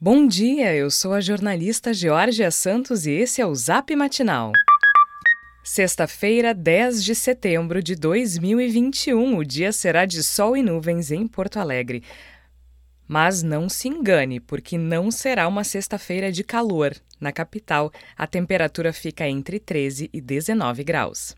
Bom dia, eu sou a jornalista Georgia Santos e esse é o Zap Matinal. Sexta-feira, 10 de setembro de 2021, o dia será de sol e nuvens em Porto Alegre. Mas não se engane, porque não será uma sexta-feira de calor. Na capital, a temperatura fica entre 13 e 19 graus.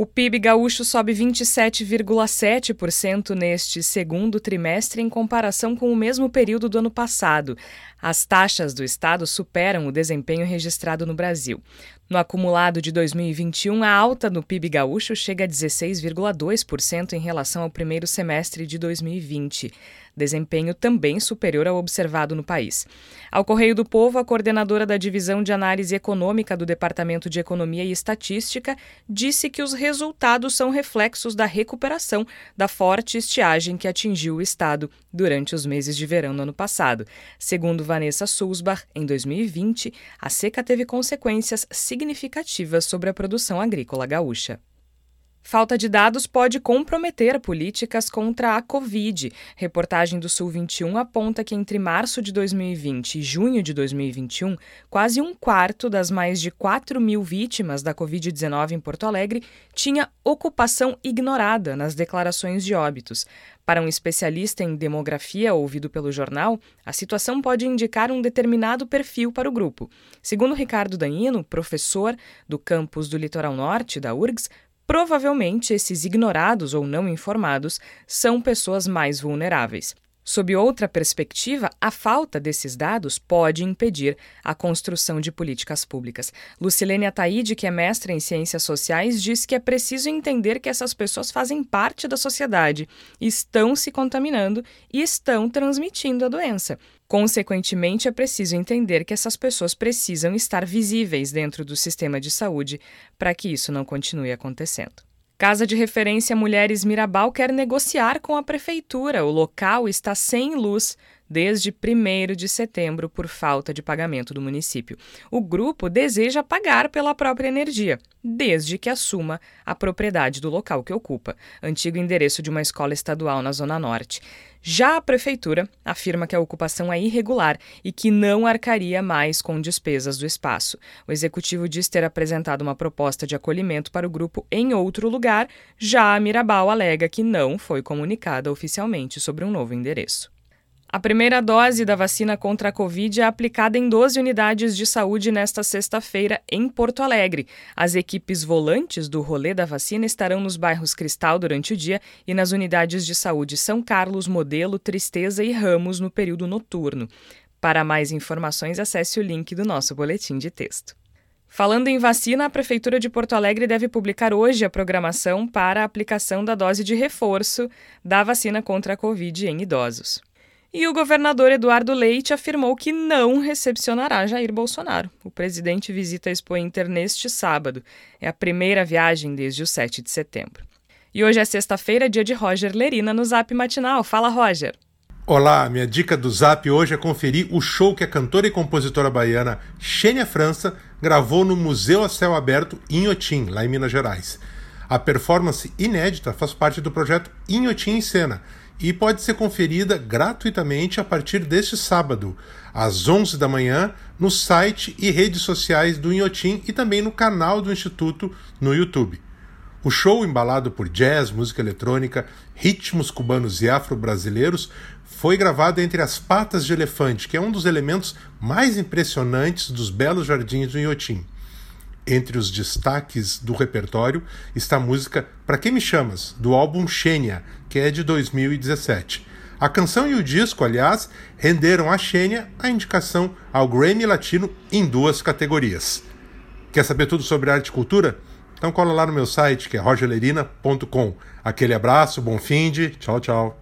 O PIB gaúcho sobe 27,7% neste segundo trimestre em comparação com o mesmo período do ano passado. As taxas do estado superam o desempenho registrado no Brasil. No acumulado de 2021, a alta no PIB gaúcho chega a 16,2% em relação ao primeiro semestre de 2020 desempenho também superior ao observado no país. Ao Correio do Povo, a coordenadora da Divisão de Análise Econômica do Departamento de Economia e Estatística disse que os resultados são reflexos da recuperação da forte estiagem que atingiu o estado durante os meses de verão no ano passado. Segundo Vanessa Sulzbach, em 2020, a seca teve consequências significativas sobre a produção agrícola gaúcha. Falta de dados pode comprometer políticas contra a Covid. Reportagem do Sul 21 aponta que entre março de 2020 e junho de 2021, quase um quarto das mais de 4 mil vítimas da Covid-19 em Porto Alegre tinha ocupação ignorada nas declarações de óbitos. Para um especialista em demografia ouvido pelo jornal, a situação pode indicar um determinado perfil para o grupo. Segundo Ricardo Danino, professor do campus do Litoral Norte da URGS, Provavelmente, esses ignorados ou não informados são pessoas mais vulneráveis. Sob outra perspectiva, a falta desses dados pode impedir a construção de políticas públicas. Lucilene Ataíde, que é mestra em ciências sociais, diz que é preciso entender que essas pessoas fazem parte da sociedade, estão se contaminando e estão transmitindo a doença. Consequentemente, é preciso entender que essas pessoas precisam estar visíveis dentro do sistema de saúde para que isso não continue acontecendo. Casa de Referência Mulheres Mirabal quer negociar com a prefeitura. O local está sem luz desde 1 de setembro por falta de pagamento do município. O grupo deseja pagar pela própria energia, desde que assuma a propriedade do local que ocupa, antigo endereço de uma escola estadual na Zona Norte. Já a prefeitura afirma que a ocupação é irregular e que não arcaria mais com despesas do espaço. O executivo diz ter apresentado uma proposta de acolhimento para o grupo em outro lugar, já a Mirabal alega que não foi comunicada oficialmente sobre um novo endereço. A primeira dose da vacina contra a Covid é aplicada em 12 unidades de saúde nesta sexta-feira em Porto Alegre. As equipes volantes do rolê da vacina estarão nos bairros Cristal durante o dia e nas unidades de saúde São Carlos, Modelo, Tristeza e Ramos no período noturno. Para mais informações, acesse o link do nosso boletim de texto. Falando em vacina, a Prefeitura de Porto Alegre deve publicar hoje a programação para a aplicação da dose de reforço da vacina contra a Covid em idosos. E o governador Eduardo Leite afirmou que não recepcionará Jair Bolsonaro. O presidente visita a Expo Inter neste sábado. É a primeira viagem desde o 7 de setembro. E hoje é sexta-feira, dia de Roger Lerina no Zap Matinal. Fala, Roger. Olá, minha dica do Zap hoje é conferir o show que a cantora e compositora baiana Xênia França gravou no Museu a Céu Aberto Inhotim, lá em Minas Gerais. A performance inédita faz parte do projeto Inhotim em Cena, e pode ser conferida gratuitamente a partir deste sábado, às 11 da manhã, no site e redes sociais do Inhotim e também no canal do Instituto no YouTube. O show, embalado por jazz, música eletrônica, ritmos cubanos e afro-brasileiros, foi gravado entre as patas de elefante, que é um dos elementos mais impressionantes dos belos jardins do Inhotim. Entre os destaques do repertório está a música Pra Que Me Chamas, do álbum Xênia, que é de 2017. A canção e o disco, aliás, renderam a Xênia a indicação ao Grammy Latino em duas categorias. Quer saber tudo sobre arte e cultura? Então cola lá no meu site, que é rogerlerina.com. Aquele abraço, bom fim de, tchau, tchau.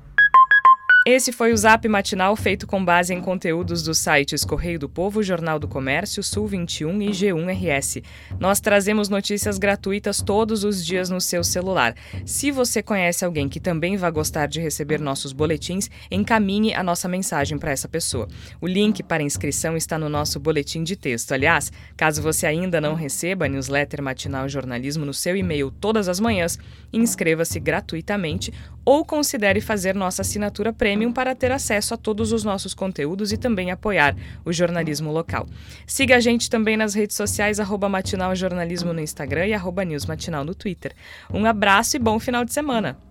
Esse foi o Zap Matinal feito com base em conteúdos dos sites Correio do Povo, Jornal do Comércio, Sul 21 e G1RS. Nós trazemos notícias gratuitas todos os dias no seu celular. Se você conhece alguém que também vai gostar de receber nossos boletins, encaminhe a nossa mensagem para essa pessoa. O link para inscrição está no nosso boletim de texto. Aliás, caso você ainda não receba a newsletter Matinal Jornalismo no seu e-mail todas as manhãs, inscreva-se gratuitamente ou considere fazer nossa assinatura premium Premium para ter acesso a todos os nossos conteúdos e também apoiar o jornalismo local. Siga a gente também nas redes sociais, arroba Matinal Jornalismo no Instagram e arroba News Matinal no Twitter. Um abraço e bom final de semana!